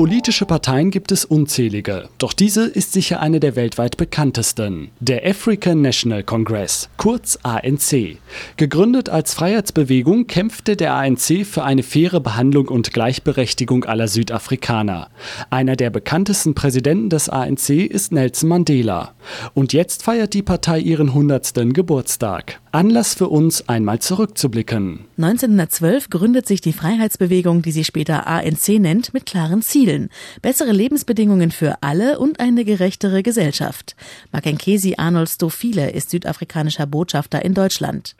Politische Parteien gibt es unzählige, doch diese ist sicher eine der weltweit bekanntesten. Der African National Congress, kurz ANC. Gegründet als Freiheitsbewegung kämpfte der ANC für eine faire Behandlung und Gleichberechtigung aller Südafrikaner. Einer der bekanntesten Präsidenten des ANC ist Nelson Mandela. Und jetzt feiert die Partei ihren 100. Geburtstag. Anlass für uns, einmal zurückzublicken. 1912 gründet sich die Freiheitsbewegung, die sie später ANC nennt, mit klaren Zielen. Bessere Lebensbedingungen für alle und eine gerechtere Gesellschaft. Makenkesi Arnold Stofile ist südafrikanischer Botschafter in Deutschland.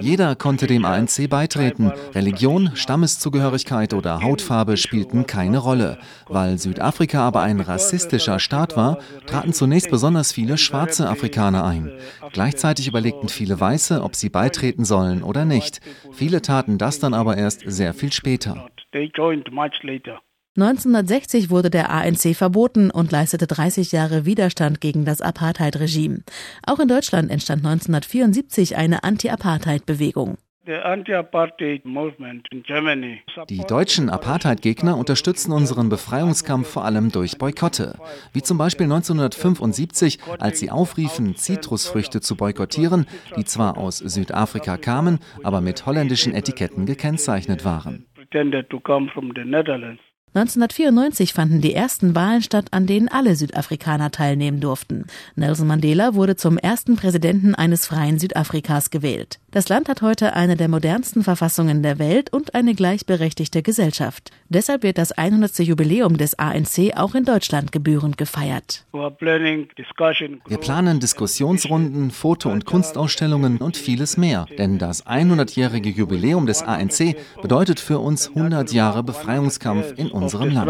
Jeder konnte dem ANC beitreten. Religion, Stammeszugehörigkeit oder Hautfarbe spielten keine Rolle. Weil Südafrika aber ein rassistischer Staat war, traten zunächst besonders viele schwarze Afrikaner Afrikaner ein. Gleichzeitig überlegten viele Weiße, ob sie beitreten sollen oder nicht. Viele taten das dann aber erst sehr viel später. 1960 wurde der ANC verboten und leistete 30 Jahre Widerstand gegen das Apartheid-Regime. Auch in Deutschland entstand 1974 eine Anti-Apartheid-Bewegung. Die deutschen Apartheid-Gegner unterstützen unseren Befreiungskampf vor allem durch Boykotte. Wie zum Beispiel 1975, als sie aufriefen, Zitrusfrüchte zu boykottieren, die zwar aus Südafrika kamen, aber mit holländischen Etiketten gekennzeichnet waren. 1994 fanden die ersten Wahlen statt, an denen alle Südafrikaner teilnehmen durften. Nelson Mandela wurde zum ersten Präsidenten eines freien Südafrikas gewählt. Das Land hat heute eine der modernsten Verfassungen der Welt und eine gleichberechtigte Gesellschaft. Deshalb wird das 100. Jubiläum des ANC auch in Deutschland gebührend gefeiert. Wir planen Diskussionsrunden, Foto- und Kunstausstellungen und vieles mehr. Denn das 100-jährige Jubiläum des ANC bedeutet für uns 100 Jahre Befreiungskampf in unserem Land.